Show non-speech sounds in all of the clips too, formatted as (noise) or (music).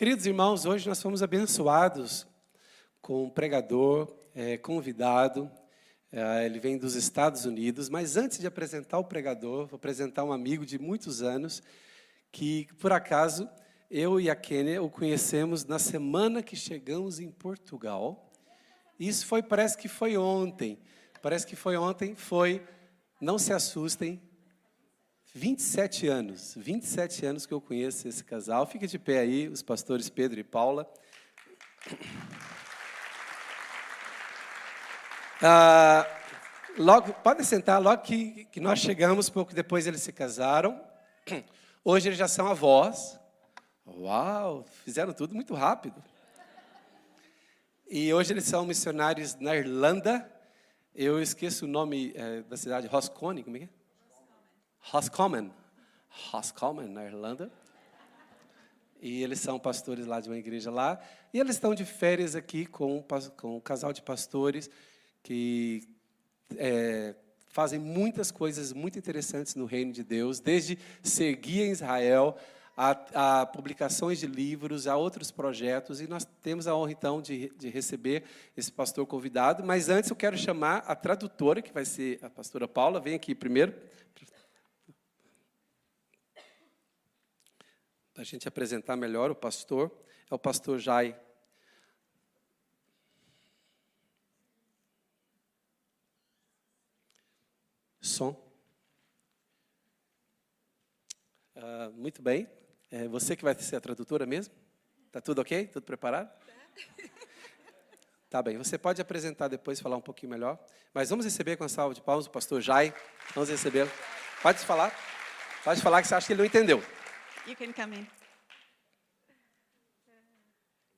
Queridos irmãos, hoje nós fomos abençoados com um pregador é, convidado. É, ele vem dos Estados Unidos, mas antes de apresentar o pregador, vou apresentar um amigo de muitos anos que, por acaso, eu e a Kênia o conhecemos na semana que chegamos em Portugal. Isso foi, parece que foi ontem. Parece que foi ontem, foi, não se assustem, 27 anos, 27 anos que eu conheço esse casal. Fica de pé aí, os pastores Pedro e Paula. Ah, logo, podem sentar, logo que, que nós chegamos, pouco depois eles se casaram. Hoje eles já são avós. Uau, fizeram tudo muito rápido. E hoje eles são missionários na Irlanda. Eu esqueço o nome é, da cidade, Roscommon, como é que é? Roscommon. Roscommon, na Irlanda. E eles são pastores lá de uma igreja lá. E eles estão de férias aqui com, com um casal de pastores que é, fazem muitas coisas muito interessantes no reino de Deus, desde ser guia em Israel, a, a, publicações de livros, a outros projetos, e nós temos a honra, então, de, de, receber esse pastor convidado. Mas antes eu quero chamar a tradutora, que vai ser a pastora Paula, vem aqui primeiro. A gente apresentar melhor o pastor, é o pastor Jai. Som. Uh, muito bem. É você que vai ser a tradutora mesmo? Tá tudo ok? Tudo preparado? Tá bem. Você pode apresentar depois, falar um pouquinho melhor. Mas vamos receber com a salva de palmas o pastor Jai. Vamos recebê-lo. Pode falar. Pode falar que você acha que ele não entendeu. You can come in.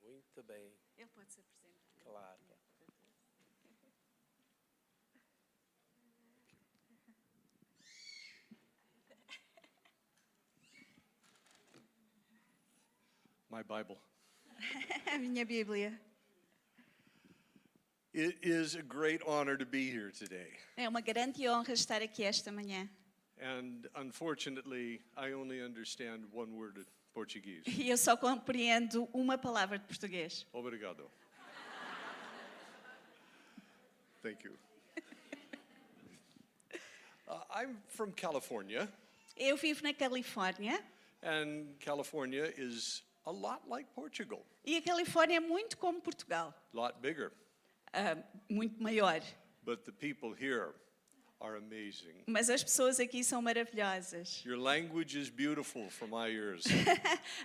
Muito bem. Ele pode se apresentar. Claro. My Bible. (laughs) A minha Bíblia. It is a great honor to be here today. É uma grande honra estar aqui esta manhã. And unfortunately, I only understand one word of Portuguese. (laughs) E eu só compreendo uma palavra de português. Obrigado. Thank you. (laughs) Uh, I'm from California, Eu vivo na Califórnia and California is a lot like Portugal, e a Califórnia é muito como Portugal, a lot bigger. ah, muito maior. But the people here are amazing. Mas as pessoas aqui são maravilhosas. (laughs) Your language is beautiful for my ears,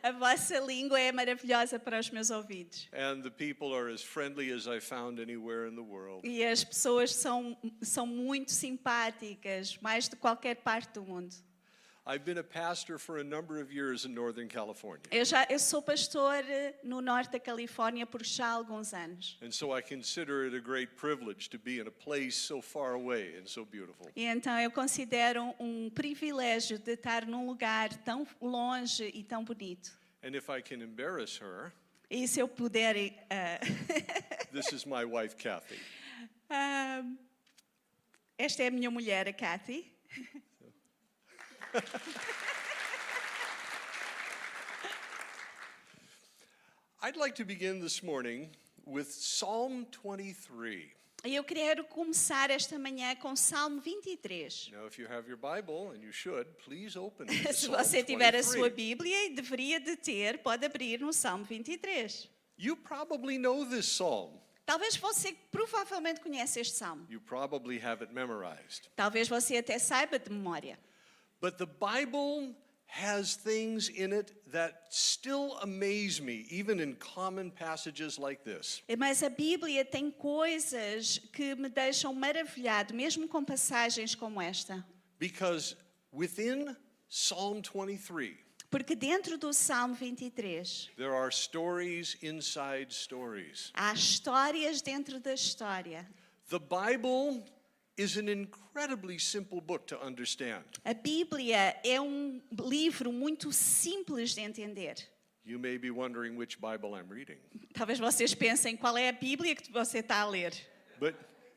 A vossa língua é maravilhosa para os meus ouvidos. and the people are as friendly as I found anywhere in the world. E as pessoas são, são muito simpáticas, mais de qualquer parte do mundo. Eu, já, eu sou pastor eh, no norte da Califórnia por já alguns anos. And so I consider it a great privilege to be in a place so far away and so beautiful. E então eu considero um privilégio de estar num lugar tão longe e tão bonito. And if I can embarrass her, E se eu puder. eh, (laughs) this is my wife, Kathy. ah, esta é a minha mulher, a Kathy. (laughs) (laughs) I'd like to begin this morning with Psalm 23. E eu quero começar esta manhã com Salmo 23. Now, if you have your Bible, and you should, please open (laughs) it Se você tiver a sua 23. Bíblia, e deveria de ter, pode abrir no Salmo 23. You probably know this psalm. Talvez você provavelmente conheça este salmo. You probably have it memorized. Talvez você até saiba de memória. But the Bible has things in it that still amaze me, even in common passages like this. Mas a Bíblia tem coisas que me deixam maravilhado, mesmo com passagens como esta. Because within Psalm 23, Porque dentro do Salmo 23 there are stories inside stories. há histórias dentro da história. The Bible is an incredibly simple book to understand. A Bíblia é um livro muito simples de entender. You may be wondering which Bible I'm reading, Talvez vocês pensem qual é a Bíblia que você está a ler. but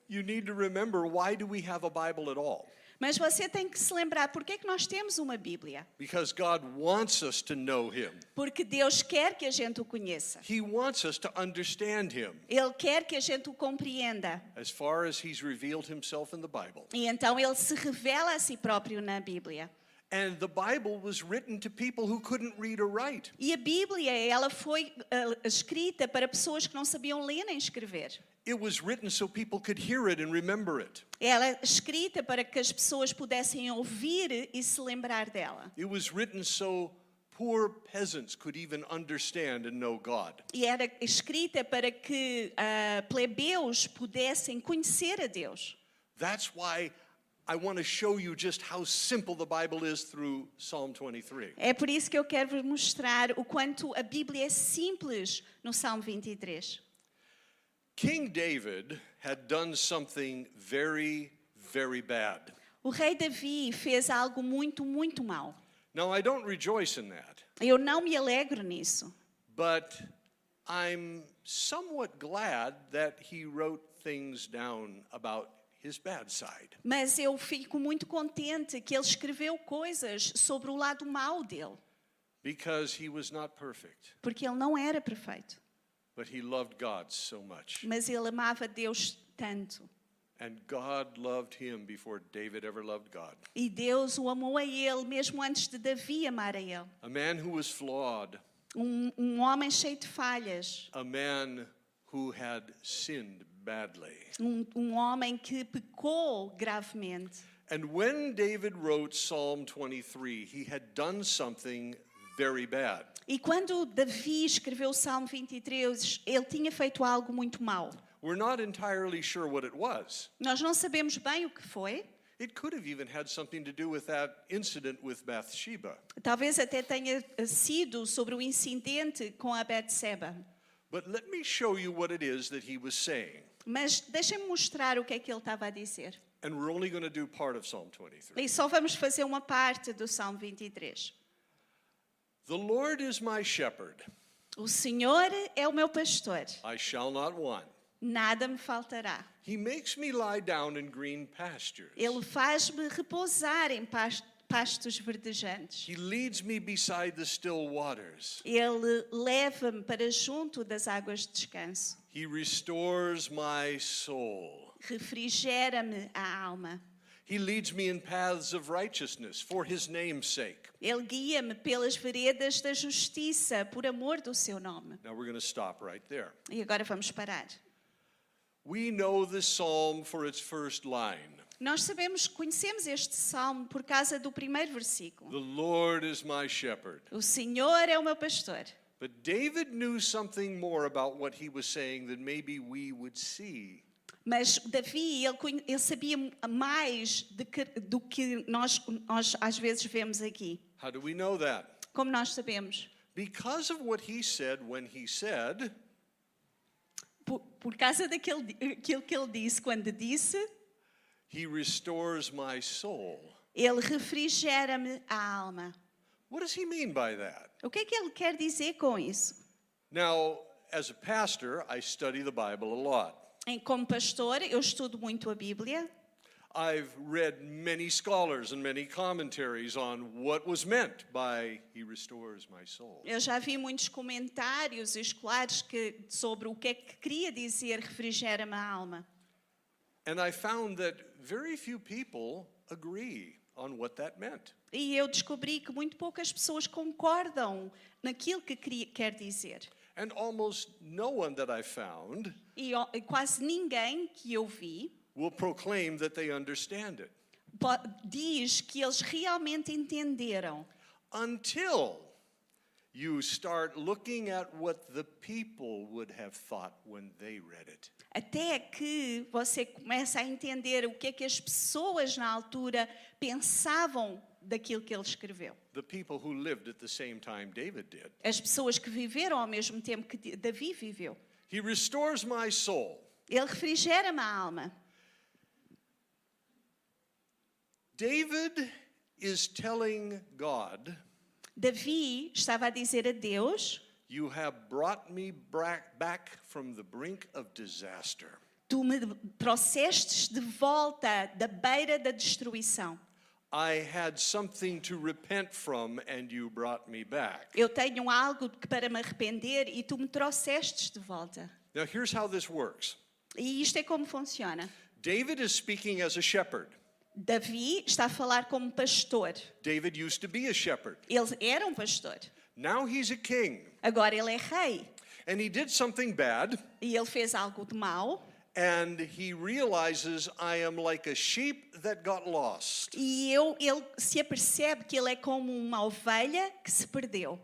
you need to remember why do we have a Bible at all? Mas você tem que se lembrar porque é que nós temos uma Bíblia. Because God wants us to know Him. Porque Deus quer que a gente o conheça. He wants us to understand Him Ele quer que a gente o compreenda. as far as He's revealed Himself in the Bible. E então ele se revela a si próprio na Bíblia. And the Bible was written to people who couldn't read or write. E a Bíblia, ela foi ah, escrita para pessoas que não sabiam ler nem escrever. It was written so people could hear it and remember it. Ela é escrita para que as pessoas pudessem ouvir e se lembrar dela. It was written so poor peasants could even understand and know God. E era escrita para que ah, plebeus pudessem conhecer a Deus. That's why I want to show you just how simple the Bible is through Psalm 23. É por isso que eu quero vos mostrar o quanto a Bíblia é simples no Salmo 23. King David had done something very, very bad. O rei Davi fez algo muito, muito mal. Now, I don't rejoice in that, Eu não me alegro nisso. but I'm somewhat glad that he wrote things down about. Mas eu fico muito contente que ele escreveu coisas sobre o lado mau dele, Because he was not perfect, porque ele não era perfeito, but he loved God so much. mas ele amava Deus tanto. And God loved him before David ever loved God. E Deus o amou a ele mesmo antes de Davi amar a ele. A man who was flawed, Um, um homem cheio de falhas, a man who had sinned. Um, um homem que pecou gravemente. And when David wrote Psalm 23, he had done something very bad. E quando Davi escreveu o Salmo 23, ele tinha feito algo muito mau. We're not entirely sure what it was. Nós não sabemos bem o que foi. It could have even had something to do with that incident with Bathsheba. Talvez até tenha sido sobre o incidente com a Betseba. But let me show you what it is that he was saying. Mas deixem-me mostrar o que é que ele estava a dizer. And we're only going to do part of Psalm 23. E só vamos fazer uma parte do Salmo 23. The Lord is my shepherd, O Senhor é o meu pastor, I shall not want. nada me faltará. He makes me lie down in green pastures. Ele faz-me repousar em pas- pastos verdejantes. He leads me beside the still waters. Ele leva-me para junto das águas de descanso. He restores my soul. Refrigera-me a alma. He leads me in paths of righteousness for his name's sake. Ele guia-me pelas veredas da justiça por amor do seu nome. Now we're going to stop right there. E agora vamos parar. We know this psalm for its first line Nós sabemos, conhecemos este salmo por causa do primeiro versículo. The Lord is my shepherd. O Senhor é o meu pastor. But David knew something more about what he was saying than maybe we would see. Mas Davi, ele, sabia mais que- do que nós, nós às vezes vemos aqui. How do we know that? Como nós sabemos? Because of what he said when he said, Por, por causa daquilo aquilo que ele disse quando disse, He restores my soul. ele refrigera-me a alma. What does he mean by that? O que é que ele quer dizer com isso? Now, as a pastor, I study the Bible a lot. Em, como pastor, eu estudo muito a Bíblia. I've read many scholars and many commentaries on what was meant by He restores my soul. Eu já vi muitos comentários escolares que, sobre o que é que queria dizer refrigera-me a alma. And I found that very few people agree on what that meant. E eu descobri que muito poucas pessoas concordam naquilo que quer dizer. And almost no one that I found E quase ninguém que eu vi will proclaim that they understand it diz que eles realmente entenderam. until you start looking at what the people would have thought when they read it. Até que você começa a entender o que é que as pessoas na altura pensavam daquilo que ele escreveu. The people who lived at the same time David did. As pessoas que viveram ao mesmo tempo que Davi viveu. He restores my soul. Ele refrigera-me a alma. David is telling God, Davi estava a dizer a Deus: You have brought me back from the brink of disaster. Tu me trouxestes de volta da beira da destruição. I had something to repent from, and you brought me back. Eu tenho algo para me arrepender e tu me trouxestes de volta. Now, here's how this works E isto é como funciona. David is speaking as a shepherd. Davi está a falar como pastor. David used to be a shepherd. Ele era um pastor. Now he's a king. Agora ele é rei. And he did something bad, E ele fez algo de mal. and he realizes I am like a sheep that got lost. E eu, ele se apercebe que ele é como uma ovelha que se perdeu.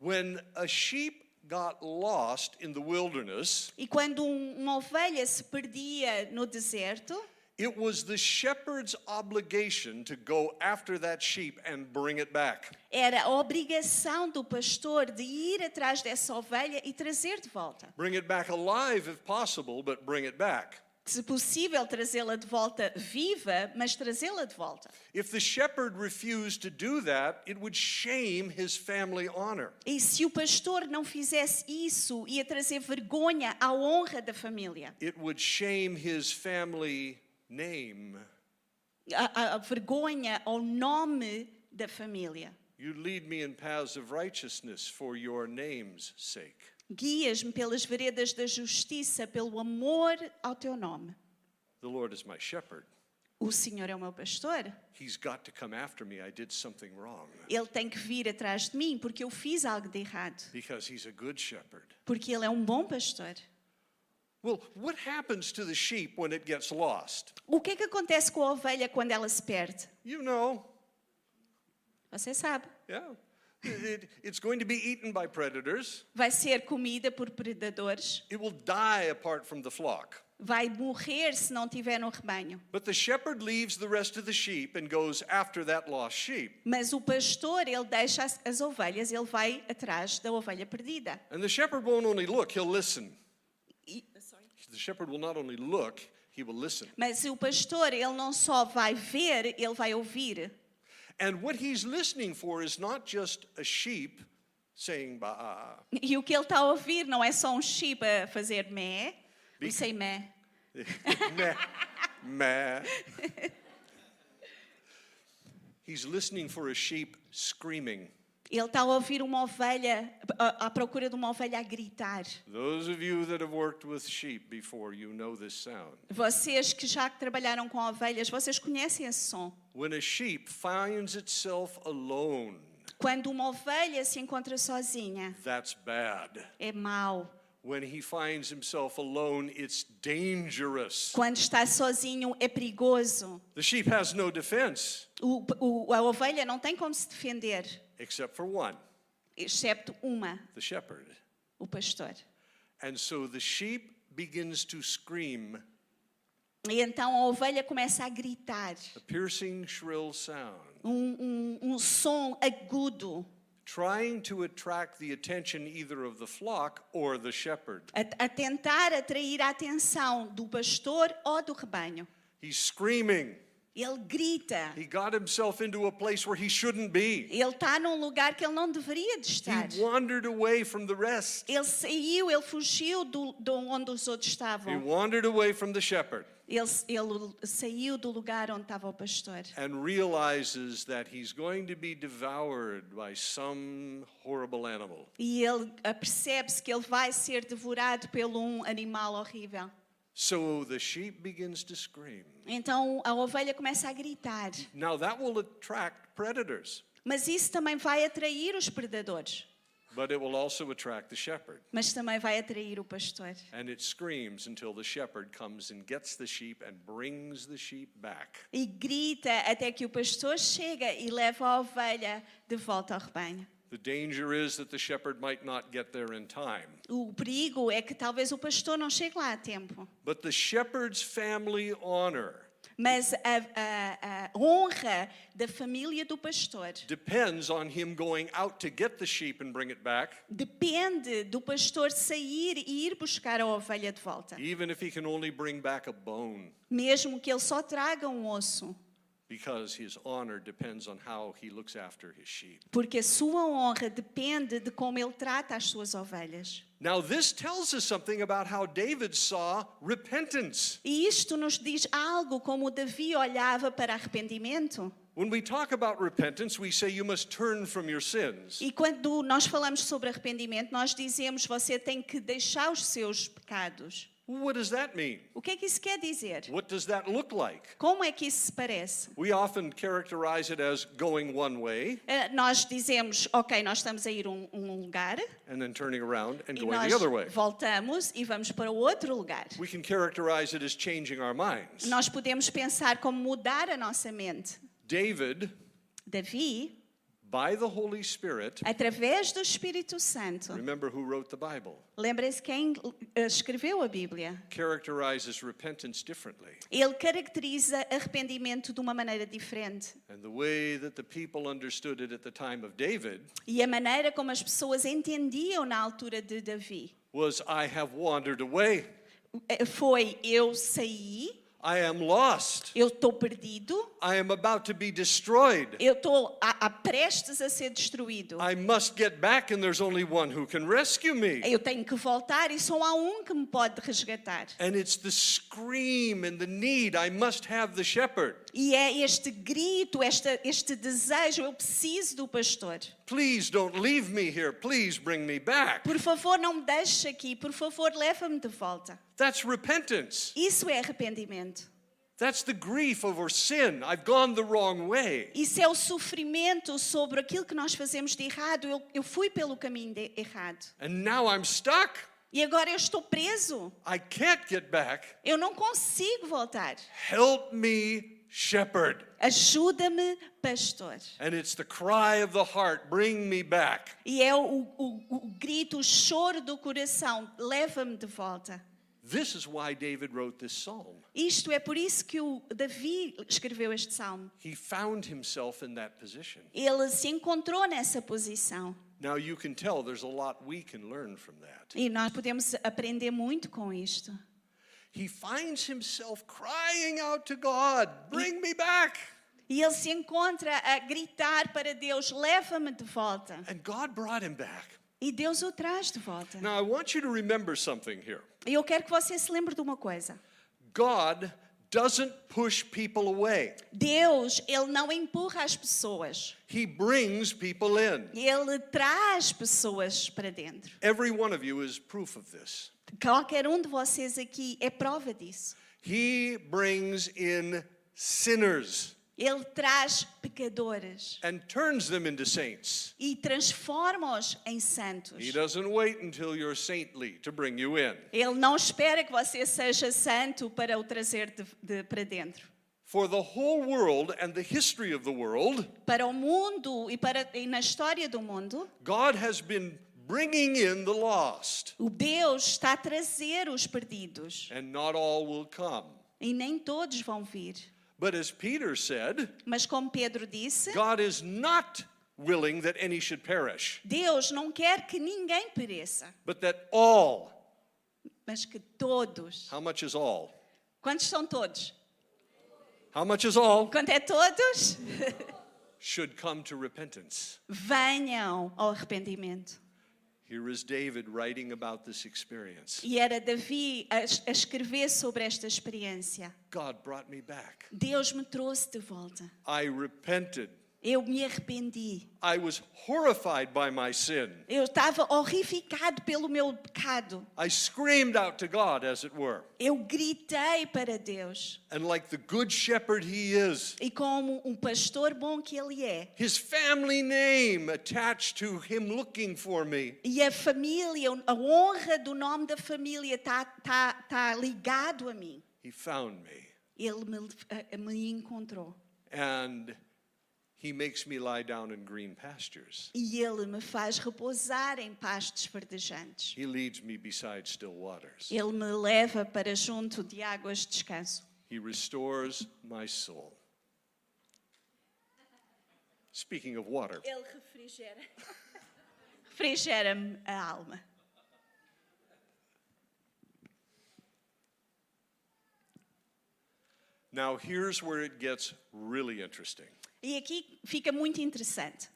When a sheep got lost in the wilderness, E quando um- uma ovelha se perdia no deserto, it was the shepherd's obligation to go after that sheep and bring it back. era a obrigação do pastor de ir atrás dessa ovelha e trazer de volta. Bring it back alive if possible, but bring it back. Se possível, trazê-la de volta viva, mas trazê-la de volta. If the shepherd refused to do that, it would shame his family honor. E se o pastor não fizesse isso, ia trazer vergonha à honra da família. It would shame his family name. A, a- vergonha ao nome da família. You lead me in paths of righteousness for your name's sake. Guias-me pelas veredas da justiça, pelo amor ao teu nome. The Lord is my shepherd. O Senhor é o meu pastor. He's got to come after me. I did something wrong. Ele tem que vir atrás de mim porque eu fiz algo de errado. Because he's a good shepherd. Porque ele é um bom pastor. Well, what happens to the sheep when it gets lost? O que é que acontece com a ovelha quando ela se perde? You know, Você sabe. yeah. It- it's going to be eaten by predators. Vai ser comida por predadores. It will die apart from the flock. Vai morrer se não tiver no rebanho. But the shepherd leaves the rest of the sheep and goes after that lost sheep. Mas o pastor, ele deixa as, as ovelhas, ele vai atrás da ovelha perdida. And the shepherd won't only look, he'll listen. The shepherd will not only look, he will listen. mas o pastor, ele não só vai ver, ele vai ouvir. And what he's listening for is not just a sheep saying ba. E o que ele está a ouvir não é só um chip a fazer mé, não sei mé. meh, meh. (laughs) He's listening for a sheep screaming. Ele está a ouvir uma ovelha, à procura de uma ovelha a gritar. Those of you that have worked with sheep before, you know this sound. Vocês que já trabalharam com ovelhas, vocês conhecem esse som. When a sheep finds itself alone, Quando uma ovelha se encontra sozinha, that's bad. é mau. When he finds himself alone, it's dangerous. Quando está sozinho, é perigoso. The sheep has no defense O, o- a ovelha não tem como se defender, except for one excepto uma, the shepherd. o pastor. And so the sheep begins to scream E então a ovelha começa a gritar, a piercing, shrill sound, um, um, um som agudo, trying to attract the attention either of the flock or the shepherd. a, a tentar atrair a atenção do pastor ou do rebanho. He's screaming. Ele grita. He got himself into a place where he shouldn't be. Ele está num lugar que ele não deveria de estar. He wandered away from the rest. Ele saiu, ele fugiu do, de onde os outros He estavam. wandered away from the shepherd Ele, ele saiu do lugar onde estava o pastor. and realizes that he's going to be devoured by some horrible animal. E ele percebe-se que ele vai ser devorado pelo um animal horrível. So the sheep begins to scream. Então a ovelha começa a gritar. Now that will attract predators, Mas isso também vai atrair os predadores. but it will also attract the shepherd. Mas também vai atrair o pastor. And it screams until the shepherd comes and gets the sheep and brings the sheep back. E grita até que o pastor chega e leva a ovelha de volta ao rebanho. The danger is that the shepherd might not get there in time. O perigo é que talvez o pastor não chegue lá a tempo. But the shepherd's family honor Mas a, a- a honra da família do pastor depends on him going out to get the sheep and bring it back, depende do pastor sair e ir buscar a ovelha de volta. even if he can only bring back a bone. Mesmo que ele só traga um osso. Because his honor depends on how he looks after his sheep. Porque sua honra depende de como ele trata as suas ovelhas. Now, this tells us something about how David saw repentance. E isto nos diz algo como Davi olhava para arrependimento. When we talk about repentance, we say you must turn from your sins. E quando nós falamos sobre arrependimento, nós dizemos você tem que deixar os seus pecados. What does that mean? O que é que isso quer dizer? What does that look like? Como é que isso se parece? We often characterize it as going one way Eh, Nós dizemos, ok, nós estamos a ir um, um lugar and then turning around and going the other way. voltamos e vamos para outro lugar. We can characterize it as changing our minds. Nós podemos pensar como mudar a nossa mente. David, Davi, by the Holy Spirit, através do Espírito Santo, remember who wrote the Bible, lembrem-se quem eh, escreveu a Bíblia. characterizes repentance differently. Ele caracteriza arrependimento de uma maneira diferente. And the way that the people understood it at the time of David E a maneira como as pessoas entendiam na altura de Davi was I have wandered away. eh, foi: eu saí, I am lost. eu estou perdido, I am about to be destroyed. eu estou a, a prestes a ser destruído. I must get back, and there's only one who can rescue me. Eu tenho que voltar e só há um que me pode resgatar. And it's the scream and the need. I must have the shepherd. E é este grito, esta, este desejo: eu preciso do pastor. Please don't leave me here. Please bring me back. Por favor, não me deixe aqui. Por favor, leva-me de volta. That's repentance. Isso é arrependimento. That's the grief over sin. I've gone the wrong way. Isso é o sofrimento sobre aquilo que nós fazemos de errado. Eu, eu fui pelo caminho de errado. And now I'm stuck. E agora eu estou preso. I can't get back. Eu não consigo voltar. Help me, shepherd. Ajuda-me, pastor. And it's the cry of the heart bring me back. E é o, o, o grito, o choro do coração. Leva-me de volta. This is why David wrote this psalm. Isto é por isso que o Davi escreveu este salmo. He found himself in that position. Ele se encontrou nessa posição. Now you can tell there's a lot we can learn from that. E nós podemos aprender muito com isto. He finds himself crying out to God, bring me back. E ele se encontra a gritar para Deus: leva-me de volta. And God brought him back. E Deus o traz de volta. Now I want you to remember something here. E eu quero que você se lembre de uma coisa. God doesn't push people away. Deus, ele não empurra as pessoas. He brings people in. Ele traz pessoas para dentro. Every one of you is proof of this. Qualquer um de vocês aqui é prova disso. He brings in sinners Ele traz pecadores and turns them into saints. e transforma-os em santos. He doesn't wait until you're saintly to bring you in. Ele não espera que você seja santo para o trazer de, de- para dentro. For the whole world and the history of the world, Para o mundo e, para, e na história do mundo, God has been bringing in the lost, o Deus está a trazer os perdidos. and not all will come. E nem todos vão vir. But as Peter said, Mas como Pedro disse, God is not willing that any should perish, Deus não quer que ninguém pereça, but that all, mas que todos. how much is all? Quantos são todos? How much is all? Quanto é todos? Should come to repentance. Venham ao arrependimento. Here is David writing about this experience. E era Davi a, a escrever sobre esta experiência. God brought me back. Deus me trouxe de volta. I repented. Eu me arrependi. I was horrified by my sin. Eu estava horrificado pelo meu pecado. I screamed out to God, as it were. Eu gritei para Deus. And like the good shepherd he is, E como um pastor bom que ele é, his family name attached to him looking for me, e a família, a honra do nome da família está tá, tá ligado a mim. he found me. Ele me, a- me encontrou. And he makes me lie down in green pastures. E ele me faz repousar em pastos verdejantes. He leads me beside still waters. Ele me leva para junto de águas de descanso. He restores my soul. Speaking of water, Ele refrigera. (laughs) Refrigera-me a alma. Now, here's where it gets really interesting. E aqui fica muito interessante.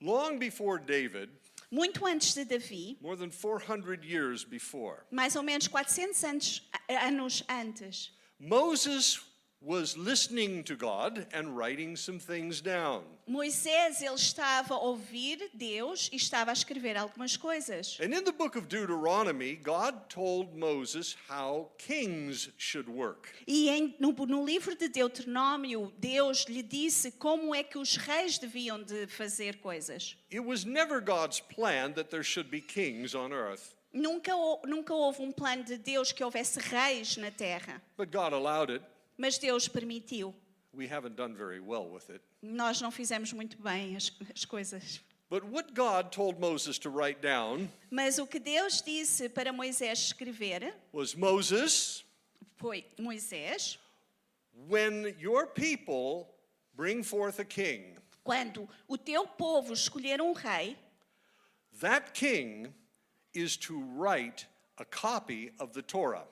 Long before David, Muito antes de Davi, more than 400 years before, mais ou menos 400 anos, anos antes, Moses was listening to God and writing some things down. Moisés ele estava a ouvir Deus e estava a escrever algumas coisas. And in the book of Deuteronomy, God told Moses how kings should work. E em- no, no livro de Deuteronômio, Deus lhe disse como é que os reis deviam de fazer coisas. It was never God's plan that there should be kings on earth, Nunca, nunca houve um plano de Deus que houvesse reis na terra, but God allowed it. Mas Deus permitiu. We haven't done very well with it. Nós não fizemos muito bem as, as coisas. But what God told Moses to write down Mas o que Deus disse para Moisés escrever was Moses, foi: Moisés, when your people bring forth a king, quando o teu povo escolher um rei, that king is to write a copy of the Torah.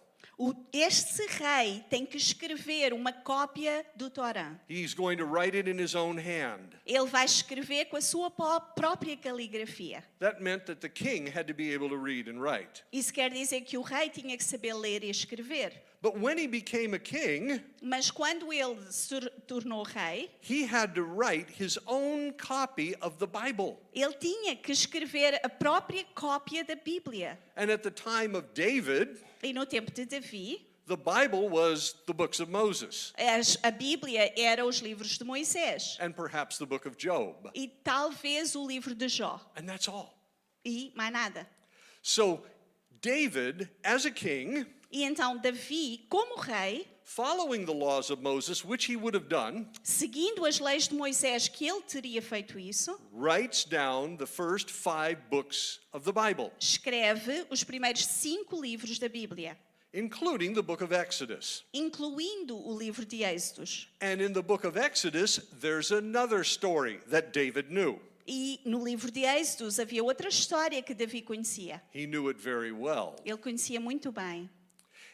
Este rei tem que escrever uma cópia do Torá. He's going to write it in his own hand. Ele vai escrever com a sua própria caligrafia. That meant that the king had to be able to read and write. Isso quer dizer que o rei tinha que saber ler e escrever. But when he became a king, Mas quando ele se tornou rei, he had to write his own copy of the Bible. ele tinha que escrever a própria cópia da Bíblia. And at the time of David, E no tempo de Davi, the Bible was the books of Moses a Bíblia era os livros de Moisés and perhaps the book of Job. e talvez o livro de Jó. And that's all. E mais nada. So, David, as a king, E então Davi, como rei, following the laws of Moses, which he would have done, seguindo as leis de Moisés que ele teria feito isso, writes down the first five books of the Bible, escreve os primeiros cinco livros da Bíblia, including the book of Exodus. incluindo o livro de Êxodos. And in the book of Exodus, there's another story that David knew. E no livro de Êxodos havia outra história que Davi conhecia. He knew it very well. Ele conhecia muito bem.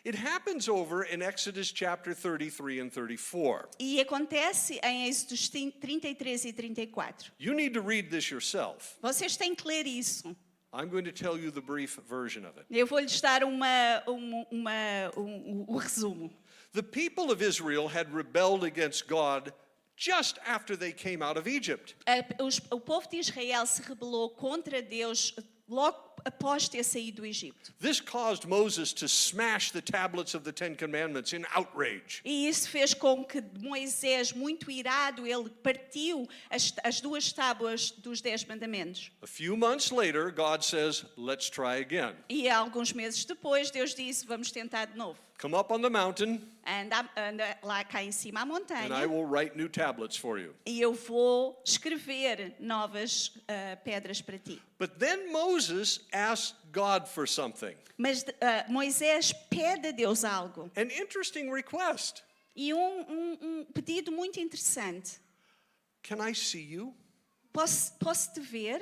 It happens over in Exodus chapter 33 and 34. E acontece em Êxodos 33 e 34. You need to read this yourself. Vocês têm que ler isso. I'm going to tell you the brief version of it. Eu vou-lhes dar uma, uma, uma- um, um- um resumo. The people of Israel had rebelled against God just after they came out of Egypt. O povo de Israel se rebelou contra Deus logo após ter saído do Egito. This caused Moses to smash the tablets of the Ten Commandments in outrage. E isso fez com que Moisés, muito irado, ele partiu as, as duas tábuas dos Dez Mandamentos. A few months later, God says, Let's try again. E alguns meses depois, Deus disse: Vamos tentar de novo. Come up on the mountain, Anda, anda lá cá em cima à and I montanha will write new tablets for you. e eu vou escrever novas ah, pedras para ti. But then Moses asked God for something. Mas ah, Moisés pede a Deus algo. An interesting request. E um, um- um pedido muito interessante. Can I see you? Posso, posso te ver?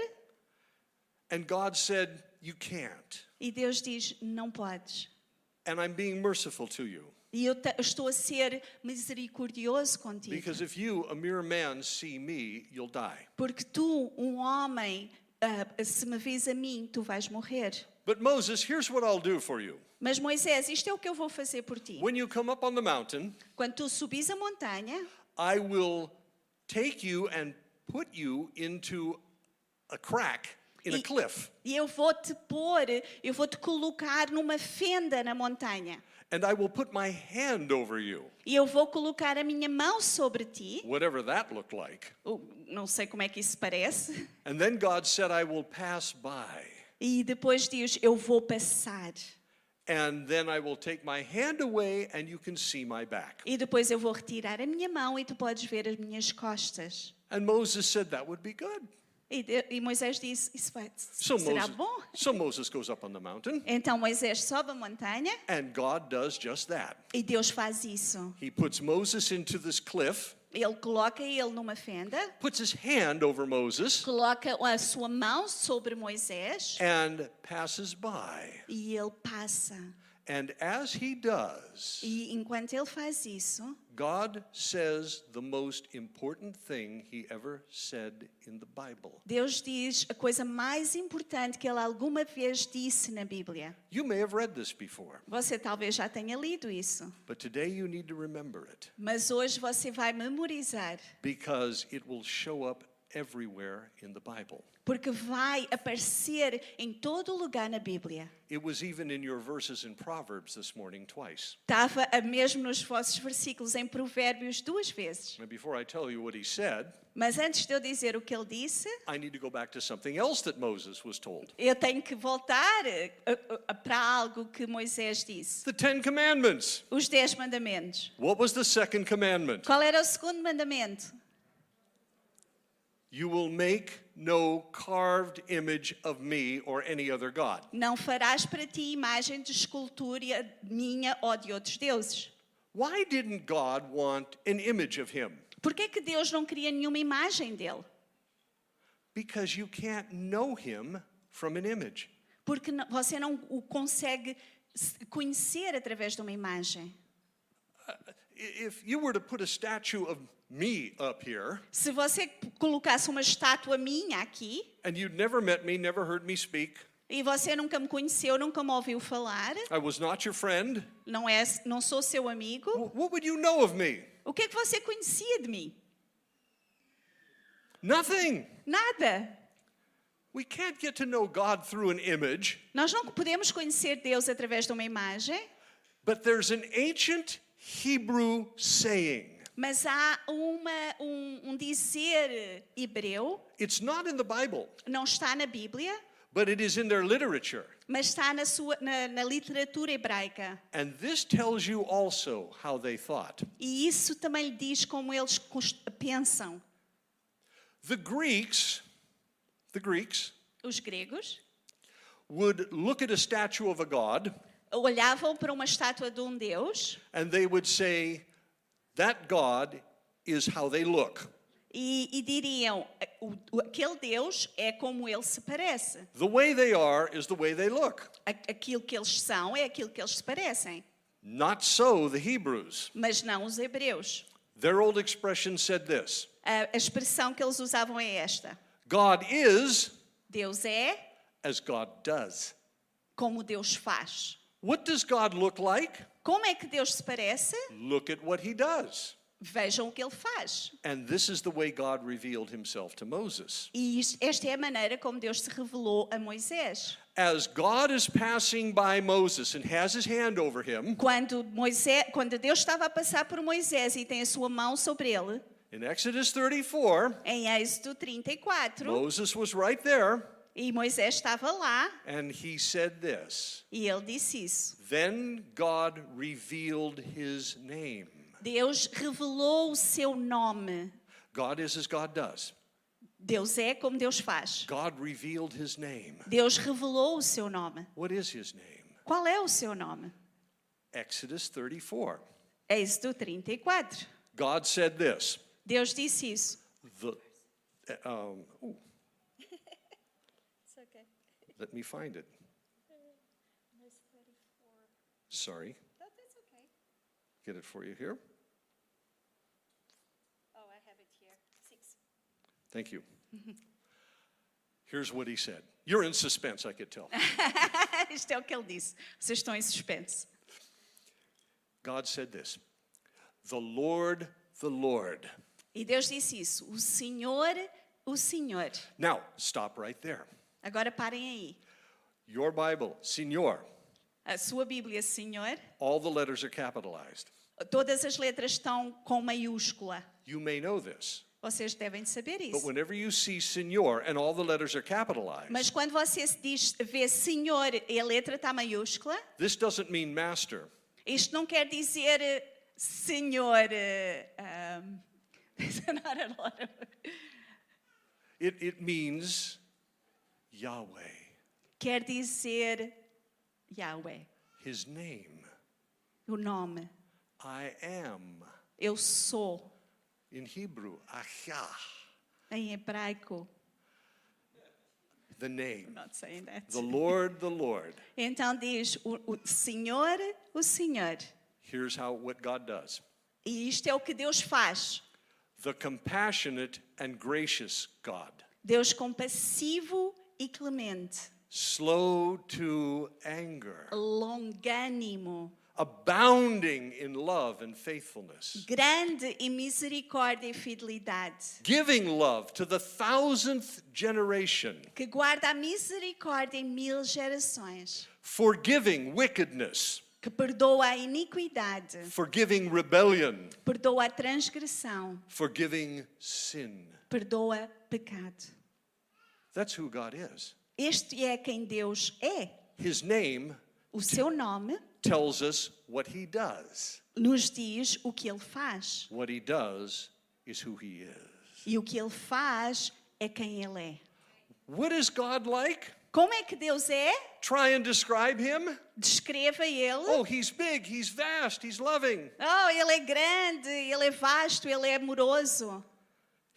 And God said, You can't. E Deus diz: Não podes. And I'm being merciful to you. E eu estou a ser misericordioso contigo. Because if you, a mere man, see me, you'll die. Porque tu, um homem, ah, se me vis a mim, tu vais morrer. But Moses, here's what I'll do for you. Mas Moisés, isto é o que eu vou fazer por ti. When you come up on the mountain, Quando tu subis a montanha, I will take you and put you into a crack in a cliff. e eu vou te pôr, eu vou te colocar numa fenda na montanha. And I will put my hand over you, E eu vou colocar a minha mão sobre ti. whatever that looked like. Oh, Não sei como é que isso parece. And then God said, I will pass by. E depois diz: Eu vou passar. And then I will take my hand away and you can see my back. E depois eu vou retirar a minha mão e tu podes ver as minhas costas. And Moses said that would be good. E, de- e Moisés disse: Isso vai, So será Moses, bom. so Moses goes up on the mountain Então Moisés sobe a montanha and God does just that. e Deus faz isso. He puts Moses into this cliff, Ele coloca ele numa fenda, puts his hand over Moses, coloca a sua mão sobre Moisés and passes by. e ele passa. And as he does, E enquanto ele faz isso, God says the most important thing he ever said in the Bible. Deus diz a coisa mais importante que ele alguma vez disse na Bíblia. You may have read this before, Você talvez já tenha lido isso, but today you need to remember it mas hoje você vai memorizar, because it will show up everywhere in the Bible. porque vai aparecer em todo lugar na Bíblia. It was even in your verses in Proverbs this morning twice. Estava a mesmo nos vossos versículos em Provérbios duas vezes. And before I tell you what he said, Mas antes de eu dizer o que ele disse, I need to go back to something else that Moses was told. eu tenho que voltar eh, eh, eh, para algo que Moisés disse. The Ten Commandments. Os Dez Mandamentos. What was the second commandment? Qual era o segundo mandamento? You will make no carved image of me or any other God. Não farás para ti imagem de escultura minha ou de outros deuses. Why didn't God want an image of him? Por que que Deus não cria nenhuma imagem dele? Because you can't know him from an image. Porque você não o consegue conhecer através de uma imagem. I- If you were to put a statue of me up here, Se você colocasse uma estátua minha aqui and you'd never met me, never heard me speak, e você nunca me conheceu, nunca me ouviu falar, I was not your friend, não é, não sou seu amigo, wh- what would you know of me? o que é que você conhecia de mim? Nothing. Nada. We can't get to know God through an image, Nós não podemos conhecer Deus através de uma imagem, but there's an ancient Hebrew saying. mas há uma, um, um dizer hebreu, It's not in the Bible, não está na Bíblia, but it is in their literature. mas está na, sua, na, na literatura hebraica. And this tells you also how they thought. E isso também lhe diz como eles cons- pensam. The Greeks, the Greeks Os gregos would look at a statue of a god olhavam para uma estátua de um deus and they would say, that god is how they look. e, e diriam: aquele deus é como ele se parece. The way they are is the way they look. Aquilo que eles são é aquilo que eles se parecem. Not so the Hebrews. Mas não os hebreus. Their old expression said this A, a expressão que eles usavam é esta: God is Deus é as God does. como Deus faz. What does God look like? Como é que Deus se parece? Look at what he does. Vejam o que ele faz. And this is the way God revealed himself to Moses. E esta é a maneira como Deus se revelou a Moisés. As God is passing by Moses and has his hand over him, Quando, Moisés, quando Deus estava a passar por Moisés e tem a sua mão sobre ele, in Exodus 34, em Êxodo 34, Moses was right there e Moisés estava lá, and he said this e ele disse isso. Then God revealed his name. Deus revelou o seu nome. God is as God does. Deus é como Deus faz. God revealed his name. Deus revelou o seu nome. What is his name? Qual é o seu nome? Exodus 34. Êxodo 34. God said this. Deus disse isso. The, um, ooh, let me find it. Sorry. Get it for you here. Oh, I have it here. Six. Thank you. Mm-hmm. Here's what he said. You're in suspense, I could tell. (laughs) Isto é o que ele disse. Vocês estão em suspense. God said this The Lord, the Lord. E Deus disse isso. O Senhor, o Senhor. Now, stop right there. Agora parem aí. Your Bible, Senor, A sua Bíblia, Senhor, all the letters are capitalized. todas as letras estão com maiúscula. You may know this. Vocês devem saber But isso. whenever you see Senor and all the letters are capitalized, Mas quando você diz, vê Senhor e a letra está maiúscula, this doesn't mean master. isto não quer dizer eh, Senhor. eh, um, (laughs) of- It, it means Yahweh, quer dizer Yahweh, his name. o nome. I am. Eu sou, In Hebrew, Achah. em hebraico. the name. I'm not saying that. The Lord, the Lord. Então diz o, o Senhor, o Senhor. Here's how what God does. E isto é o que Deus faz. The compassionate and gracious God, Deus compassivo clemente, slow to anger, longânimo, abounding in love and faithfulness, grande em misericórdia e fidelidade, giving love to the thousandth generation, que guarda a misericórdia em mil gerações, forgiving wickedness, que perdoa a iniquidade, forgiving rebellion, perdoa a transgressão, forgiving sin. perdoa pecado. That's who God is. Este é quem Deus é. His name O seu nome tells us what he does. nos diz o que ele faz. What he does is who he is. E o que ele faz é quem ele é. What is God like? Como é que Deus é? Try and describe him. Descreva ele. Oh, he's big, he's vast, he's loving. Oh, ele é grande, ele é vasto, ele é amoroso.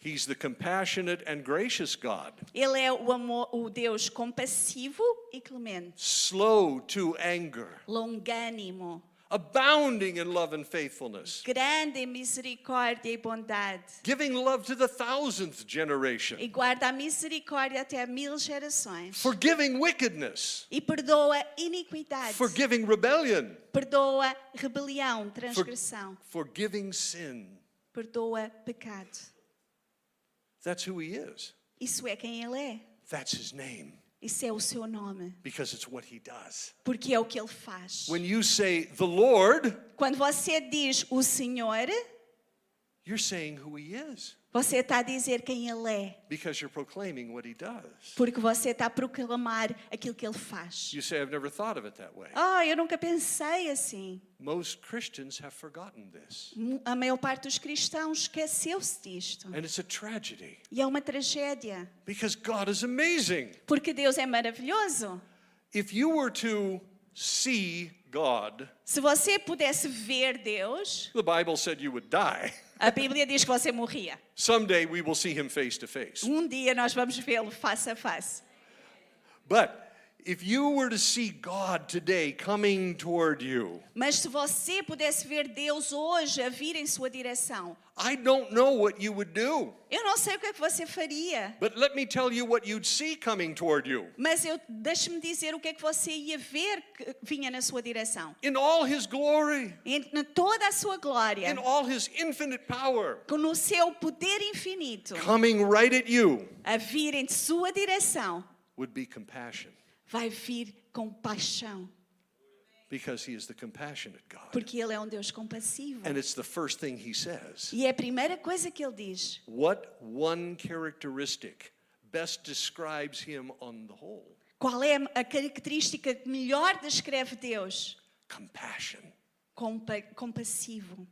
He's the compassionate and gracious God, Ele é o, amor, o Deus compassivo e clemente, slow to anger, longânimo, abounding in love and faithfulness, grande em misericórdia e bondade. giving love to the thousandth generation, E guarda a misericórdia até mil gerações. forgiving wickedness, E perdoa iniquidade. forgiving rebellion, Perdoa rebelião, transgressão. forgiving sin. Perdoa pecado. That's who he is. Isso é quem ele é. That's his name Isso é o seu nome. because it's what he does. Porque é o que ele faz. When you say the Lord, Quando você diz o Senhor, you're saying who he is você está a dizer quem ele é. because you're proclaiming what he does. Porque você está a proclamar aquilo que ele faz. You say, I've never thought of it that way. Ah, eu nunca pensei assim. Most Christians have forgotten this. A maior parte dos cristãos esqueceu-se disto. And it's a tragedy E é uma tragédia. because God is amazing. Porque Deus é maravilhoso. If you were to see God, Se você pudesse ver Deus, the Bible said you would die. a Bíblia diz que você morria. Someday we will see him face to face. Um dia nós vamos vê-lo face a face. But if you were to see God today coming toward you, Mas se você pudesse ver Deus hoje a vir em sua direção, I don't know what you would do. eu não sei o que é que você faria. But let me tell you what you'd see coming toward you. Mas eu deixe-me dizer o que é que você ia ver que vinha na sua direção. In all his glory, Em toda a sua glória, in all his infinite power, com no seu poder infinito, coming right at you a vir em sua direção, would be compassion vai vir compaixão, because he is the compassionate God. porque ele é um Deus compassivo. And it's the first thing he says. E é a primeira coisa que ele diz. What one characteristic best describes him on the whole? Qual é a característica que melhor descreve Deus? Compassion. Compa compassivo.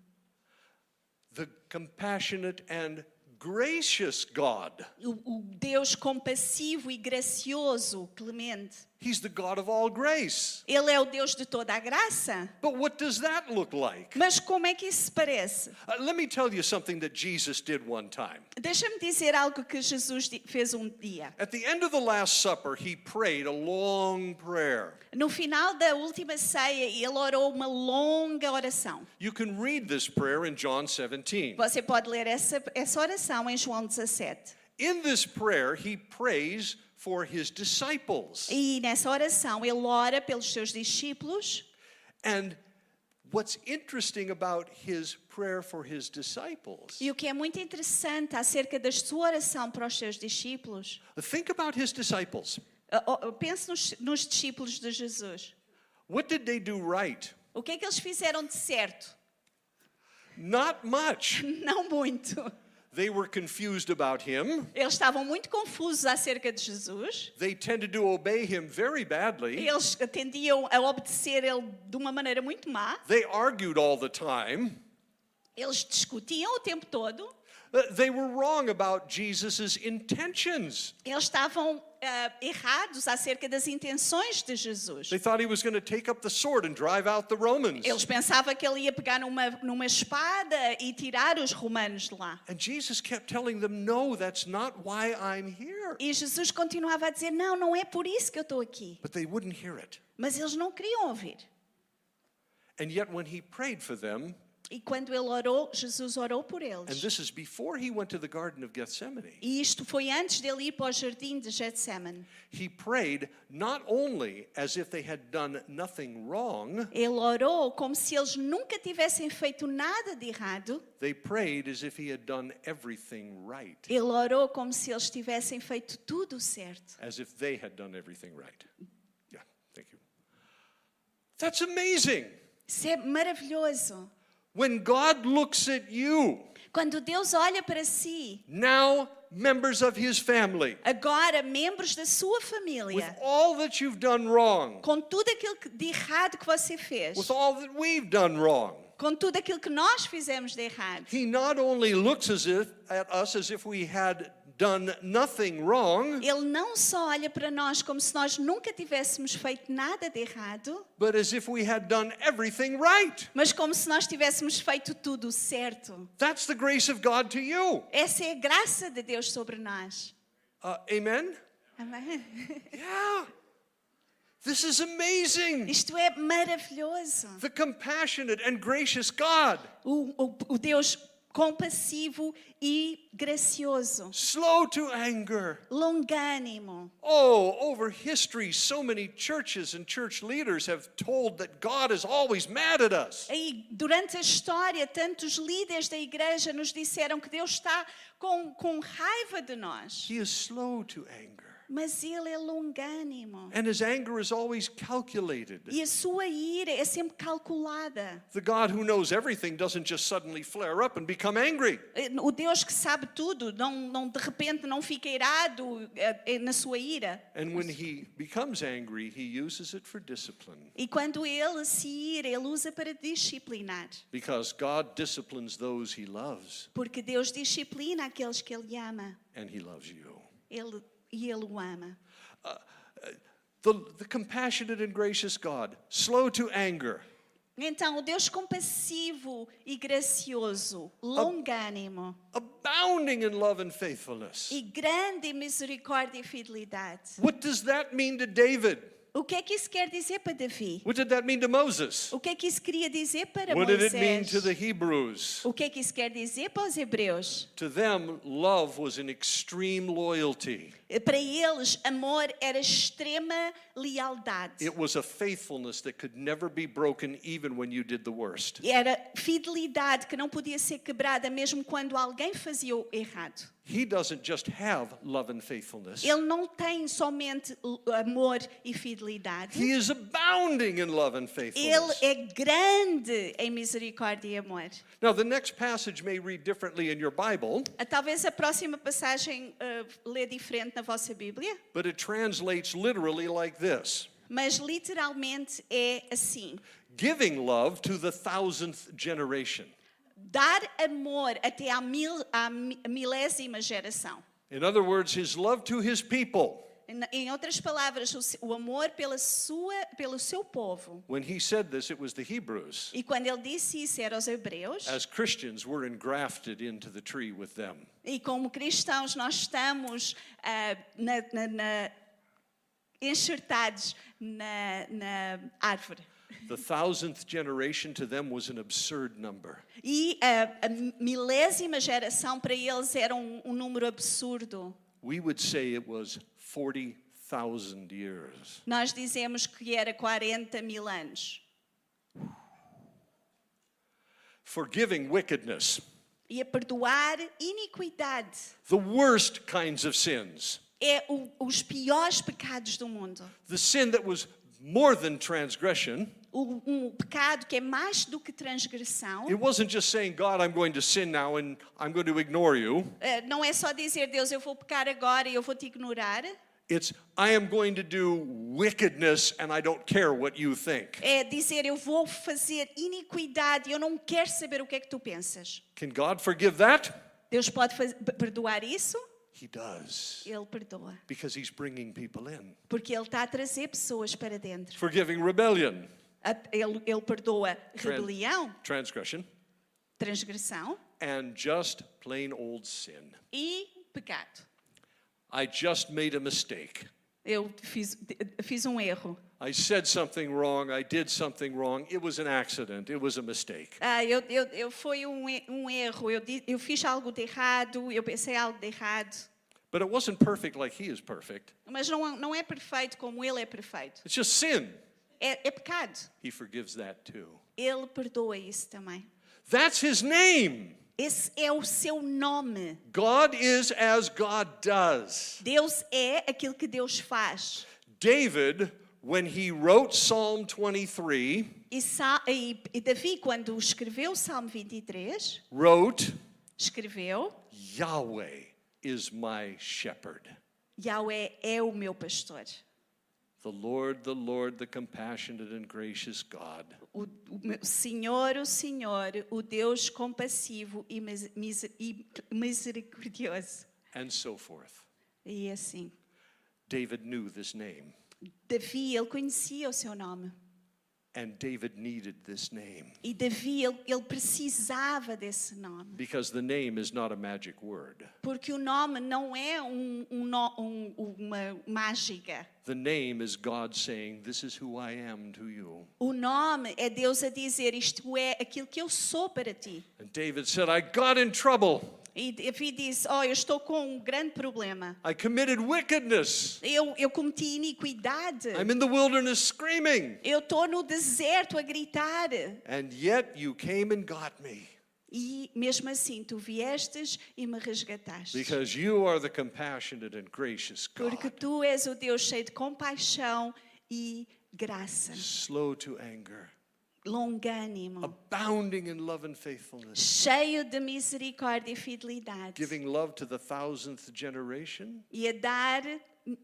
The compassionate and gracious God. O, o Deus compassivo e gracioso, clemente. He's the God of all grace. Ele é o Deus de toda a graça. But what does that look like? Mas como é que isso se parece? Uh, let me tell you something that Jesus did one time. Deixa-me dizer algo que Jesus fez um dia. At the end of the Last Supper, he prayed a long prayer. No final da última ceia, ele orou uma longa oração. You can read this prayer in John 17. Você pode ler essa, essa oração em João 17. In this prayer, he prays for his disciples. E nessa oração, ele ora pelos seus discípulos. And what's interesting about his prayer for his disciples, E o que é muito interessante acerca da sua oração para os seus discípulos, think about his disciples. uh, pense nos, nos discípulos de Jesus. What did they do right? O que é que eles fizeram de certo? Not much. (laughs) Não muito. They were confused about him. Eles estavam muito confusos acerca de Jesus. They tended to obey him very badly. Eles tendiam a obedecer ele de uma maneira muito má. They argued all the time. Eles discutiam o tempo todo. Uh, They were wrong about Jesus' intentions. Eles estavam ah, errados acerca das intenções de Jesus. They thought he was going to take up the sword and drive out the Romans. Eles pensavam que ele ia pegar numa, numa espada e tirar os romanos de lá. And Jesus kept telling them, No, that's not why I'm here. E Jesus continuava a dizer: Não, não é por isso que eu estou aqui. But they wouldn't hear it. Mas eles não queriam ouvir. And yet, when he prayed for them, E quando ele orou, Jesus orou por and eles. this is before he went to the Garden of Gethsemane, E isto foi antes dele ir para o jardim de Getsemane. he prayed not only as if they had done nothing wrong, Ele orou como se eles nunca tivessem feito nada de errado. they prayed as if he had done everything right, Ele orou como se eles tivessem feito tudo certo. as if they had done everything right. Yeah, thank you. That's amazing. Isso é maravilhoso. When God looks at you, Quando Deus olha para si, now members of his family, agora membros da sua with all that you've done wrong, com tudo aquilo de errado que você fez, with all that we've done wrong, com tudo aquilo que nós fizemos de errado, he not only looks as if at us as if we had done nothing wrong, Ele não só olha para nós como se nós nunca tivéssemos feito nada de errado, but as if we had done everything right. mas como se nós tivéssemos feito tudo certo. That's the grace of God to you. Essa é a graça de Deus sobre nós. Uh, amen? Amém? (laughs) Yeah. This is amazing. Isto é maravilhoso. The compassionate and gracious God, O, o, o Deus compassivo e gracioso, slow to anger. longânimo. Oh, over history, so many churches and church leaders have told that God is always mad at us. E durante a história, tantos líderes da igreja nos disseram que Deus está com, com raiva de nós. He is slow to anger. Mas Ele é longânimo. And his anger is always calculated. E a sua ira é sempre calculada. The God who knows everything doesn't just suddenly flare up and become angry. O Deus que sabe tudo, não, não de repente não fica irado eh, eh, na sua ira. And when he becomes angry, he uses it for discipline. E quando ele se ira, ele usa para disciplinar. Because God disciplines those he loves, Porque Deus disciplina aqueles que ele ama. and he loves you. Ele, e ele o ama. The, the compassionate and gracious God, slow to anger, Então, o Deus compassivo e gracioso, longânimo abounding in love and faithfulness. e grande misericórdia e fidelidade. What does that mean to David? O que é que isso quer dizer para Davi? What did that mean to Moses? O que é que isso queria dizer para What did it mean Moisés? to the Hebrews? O que é que isso quer dizer para os hebreus? To them, love was an extreme loyalty. Para eles, amor era extrema lealdade. It was a faithfulness that could never be broken even when you did the worst. Era fidelidade que não podia ser quebrada mesmo quando alguém fazia o errado. He doesn't just have love and faithfulness. Ele não tem somente amor e fidelidade. He is abounding in love and Ele faithfulness. é grande em misericórdia e amor. Now, the next passage may read differently in your Bible, Ah, Talvez a próxima passagem uh, lê diferente na vossa Bíblia, but it translates literally like this mas literalmente é assim: Giving love to the thousandth generation. dar amor até à, mil, à milésima geração. In other words, his love to his people. Em- outras palavras, o amor pela sua, pelo seu povo. When he said this, it was the Hebrews. E quando ele disse isso, era aos hebreus. As Christians, we're engrafted into the tree with them. E como cristãos, nós estamos ah, na- na- na- enxertados na, na árvore. The thousandth generation to them was an absurd number. E a, a milésima geração para eles era um, um número absurdo. We would say it was 40,000 years. Nós dizemos que era 40 mil anos. Forgiving wickedness, E a perdoar iniquidade the worst kinds of sins, é o- os piores pecados do mundo. the sin that was more than transgression. Um pecado que é mais do que transgressão. It wasn't just saying, God, I'm going to sin now and I'm going to ignore you. Eh, Não é só dizer, Deus, eu vou pecar agora e eu vou te ignorar. It's, I am going to do wickedness and I don't care what you think. É dizer, eu vou fazer iniquidade e eu não quero saber o que é que tu pensas. Can God forgive that? Deus pode perdoar isso? He does. Ele perdoa. Because he's bringing people in. Porque Ele está a trazer pessoas para dentro. Forgiving rebellion, Ele, ele perdoa rebelião, transgression, transgressão and just plain old sin. e pecado. I just made a mistake. Eu fiz, fiz um erro. I said something wrong. I did something wrong. It was an accident. It was a mistake. Ah, eu, eu, eu foi um, um erro. Eu, eu fiz algo de errado. Eu pensei algo de errado. But it wasn't perfect like he is perfect. Mas não, não é perfeito como Ele é perfeito. It's just sin. É, é pecado. He forgives that too. Ele perdoa isso também. That's his name. Esse é o seu nome. God is as God does. Deus é aquilo que Deus faz. David, when he wrote Psalm 23, E, Davi, quando escreveu o Salmo 23, wrote, escreveu: Yahweh is my shepherd. Yahweh é o meu pastor. The Lord, the Lord, the compassionate and gracious God. O, o Senhor, o Senhor, o Deus compassivo e, mis- mis- e misericordioso. And so forth. E assim. David knew this name, Davi, ele conhecia o seu nome. And David needed this name E Davi, ele, ele precisava desse nome. because the name is not a magic word. Porque o nome não é um, um um- uma mágica. The name is God saying, This is who I am to you. O nome é Deus a dizer: Isto é aquilo que eu sou para ti. And David said, I got in trouble. E Davi disse: Oh, eu estou com um grande problema. I committed wickedness. Eu, eu cometi iniquidade. I'm in the wilderness screaming. Eu estou no deserto a gritar. And yet you came and got me E mesmo assim, tu viestes e me resgataste. because you are the compassionate and gracious Porque God, tu és o Deus cheio de compaixão e graça, slow to anger, longânimo, abounding in love and faithfulness, cheio de misericórdia e fidelidade, giving love to the thousandth generation, e a dar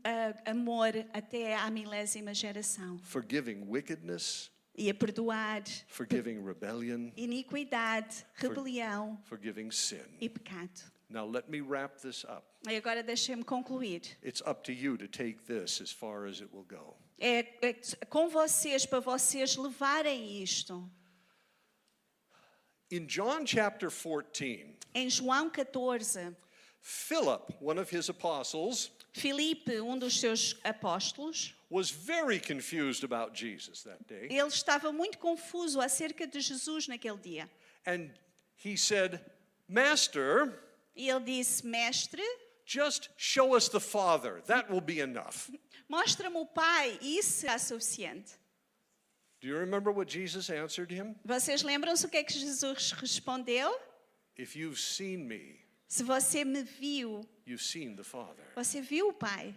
ah, amor até à milésima geração, forgiving wickedness, e a perdoar forgiving rebellion, iniquidade, rebelião forgiving sin. e pecado. Now let me wrap this up. E agora deixem-me concluir. It's up to you to take this as far as it will go. É, é com vocês, para vocês levarem isto. In John chapter 14, Em João 14, Philip, one of his apostles, Filipe, um dos seus apóstolos, was very confused about Jesus that day. ele estava muito confuso acerca de Jesus naquele dia. And he said, Master, E ele disse: Mestre, just show us the Father. That will be enough. mostra-me o Pai, isso será suficiente. Do you remember what Jesus answered him? Vocês lembram-se o que é que Jesus respondeu? If you've seen me, Se você me viu, you've seen the Father. você viu o Pai.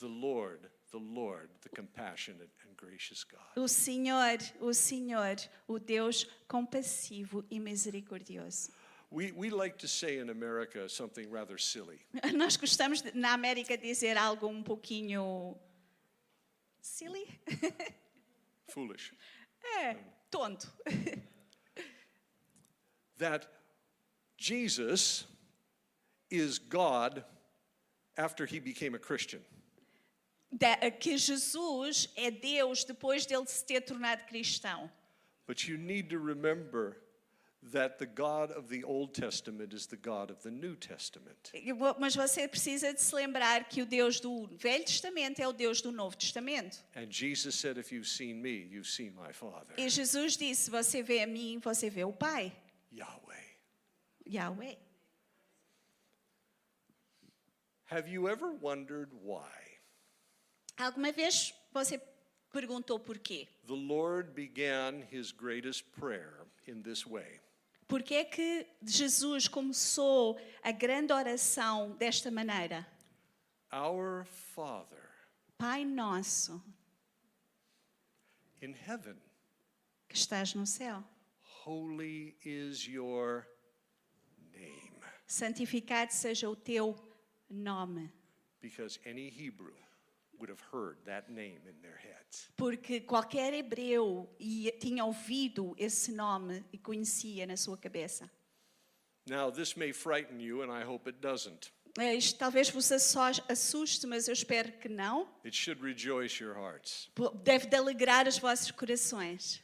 The Lord, the Lord, the compassionate and gracious God. O Senhor, o Senhor, o Deus compassivo e misericordioso. We, we like to say in America something rather silly. (laughs) Nós gostamos de, na América dizer algo um pouquinho silly, (laughs) foolish. é tonto. (laughs) That Jesus is God after he became a Christian. Da- que Jesus é Deus depois dele se ter tornado cristão. But you need to remember that the God of the Old Testament is the God of the New Testament. Mas você precisa de se lembrar que o Deus do Velho Testamento é o Deus do Novo Testamento. And Jesus said, If you've seen me, you've seen my Father, E Jesus disse: Você vê a mim, você vê o Pai, Yahweh. Yahweh. Have you ever wondered why Alguma vez você perguntou porquê? the Lord began his greatest prayer in this way? Porquê é que Jesus começou a grande oração desta maneira? Our Father Pai nosso in heaven, que estás no céu, holy is your name. santificado seja o teu nome. Because any Hebrew Porque qualquer hebreu tinha ouvido esse nome e conhecia na sua cabeça. Now, this may frighten you, and I hope it doesn't. Eh, Isto talvez vos assuste, mas eu espero que não. It should rejoice your hearts. Deve de alegrar os vossos corações.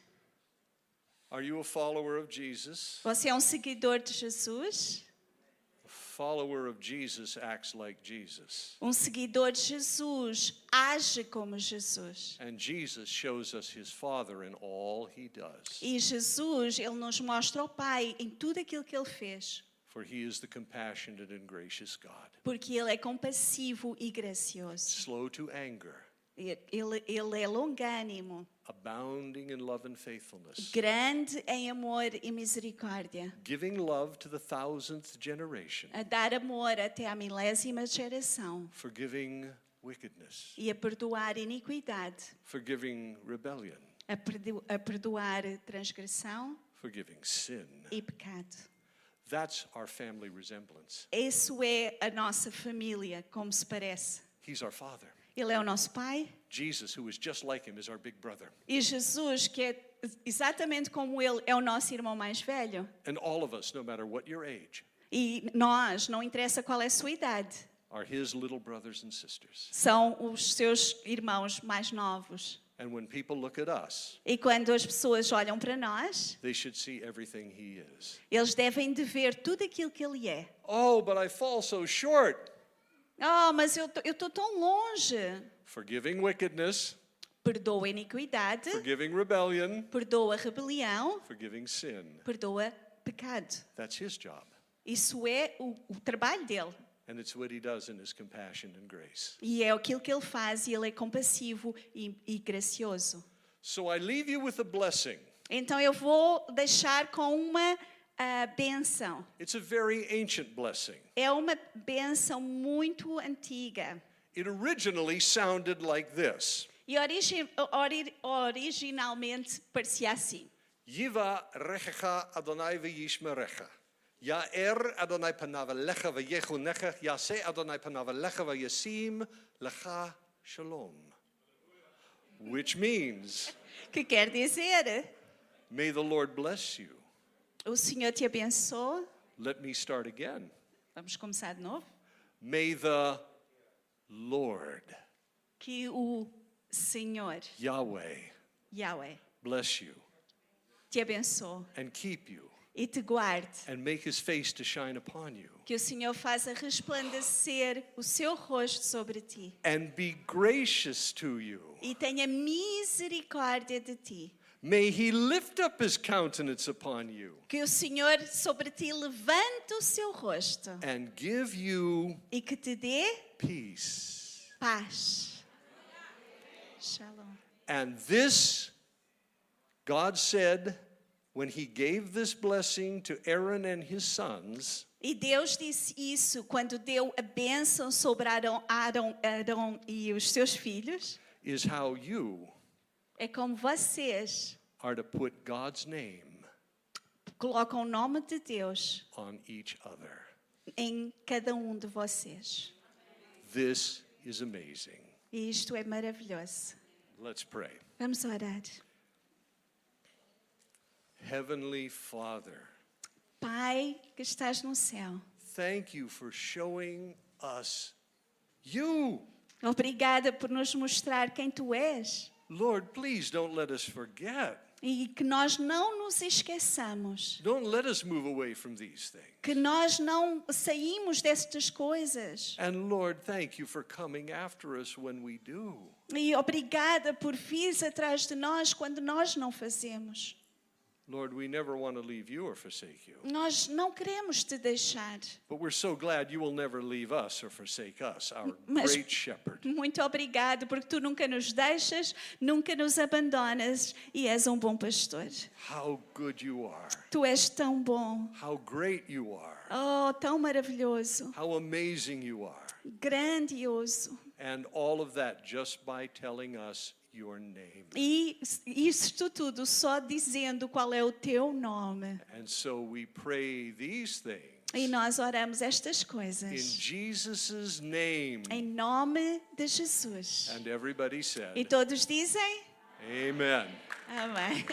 Are you a follower of Jesus? Você é um seguidor de Jesus? Um seguidor de Jesus age como Jesus. And Jesus shows us his Father in all he does. E Jesus, ele nos mostra o Pai em tudo aquilo que ele fez, For he is the compassionate and gracious God, porque ele é compassivo e gracioso. slow to anger, Ele, ele é longânimo, abounding in love and faithfulness, grande em amor e misericórdia, giving love to the thousandth generation, a dar amor até à milésima geração forgiving wickedness, e a perdoar iniquidade, forgiving rebellion, a, perdo- a perdoar transgressão forgiving sin. e pecado. That's our family resemblance. Isso é a nossa família, como se parece. He's our Father. Ele é o nosso Pai Jesus, who is just like him, is our big brother. e Jesus, que é exatamente como ele, é o nosso irmão mais velho. And all of us, no matter what your age, E nós, não interessa qual é a sua idade, are his little brothers and sisters. são os seus irmãos mais novos. And when people look at us, E quando as pessoas olham para nós, they should see everything he is. eles devem de ver tudo aquilo que ele é. Oh, but I fall so short. Oh, mas eu estou tão longe. Forgiving wickedness, Perdoa a iniquidade, forgiving rebellion, perdoa a rebelião, forgiving sin. perdoa pecado. That's his job. Isso é o, o trabalho dele. And it's what he does in his compassion and grace. E é aquilo que ele faz e ele é compassivo e, e gracioso. So I leave you with a blessing. Então eu vou deixar com uma ah, benção. It's a very ancient blessing. É uma benção muito antiga. It originally sounded like this E origi- ori- originalmente parecia assim. Yiva rechecha Adonai v'yishmerecha. Ya'er Adonai panav lecha v'yechunecha. Yase Adonai panav lecha v'yasim lecha shalom. Which means, Que quer dizer, may the Lord bless you. O Senhor te abençoe. Let me start again. Vamos começar de novo. May the Lord, Que o Senhor, Yahweh, Yahweh, bless you te abençoe and keep you e te guarde. and make his face to shine upon you Que o Senhor faça resplandecer o seu rosto sobre ti and be gracious to you. e tenha misericórdia de ti. May he lift up his countenance upon you Que o Senhor sobre ti levante o seu rosto and give you e que te dê peace. paz. Shalom. And this, God said, when he gave this blessing to Aaron and his sons, E Deus disse isso quando deu a bênção sobre Arão, Arão, Arão e os seus filhos. is how you É como vocês are to put God's name colocam o nome de Deus on each other. em cada um de vocês. This is amazing. E isto é maravilhoso. Let's pray. Vamos orar. Heavenly Father, Pai que estás no céu, thank you for showing us you. obrigada por nos mostrar quem tu és Lord, please don't let us forget. e que nós não nos esqueçamos, Don't let us move away from these things. que nós não saímos destas coisas. And Lord, thank you for coming after us when we do. E obrigada por vires atrás de nós quando nós não fazemos. Lord, we never want to leave you or forsake you. Nós não queremos te deixar. But we're so glad you will never leave us or forsake us, our Mas- great shepherd. Muito obrigado porque tu nunca nos deixas, nunca nos abandonas e és um bom pastor. How good you are. Tu és tão bom, How great you are. oh, tão maravilhoso, How amazing you are. grandioso. And all of that just by telling us. E isto tudo só dizendo qual é o teu nome. And so we pray these things E nós oramos estas in coisas Jesus' name. em nome de Jesus. And everybody E said, todos dizem Amen. amém.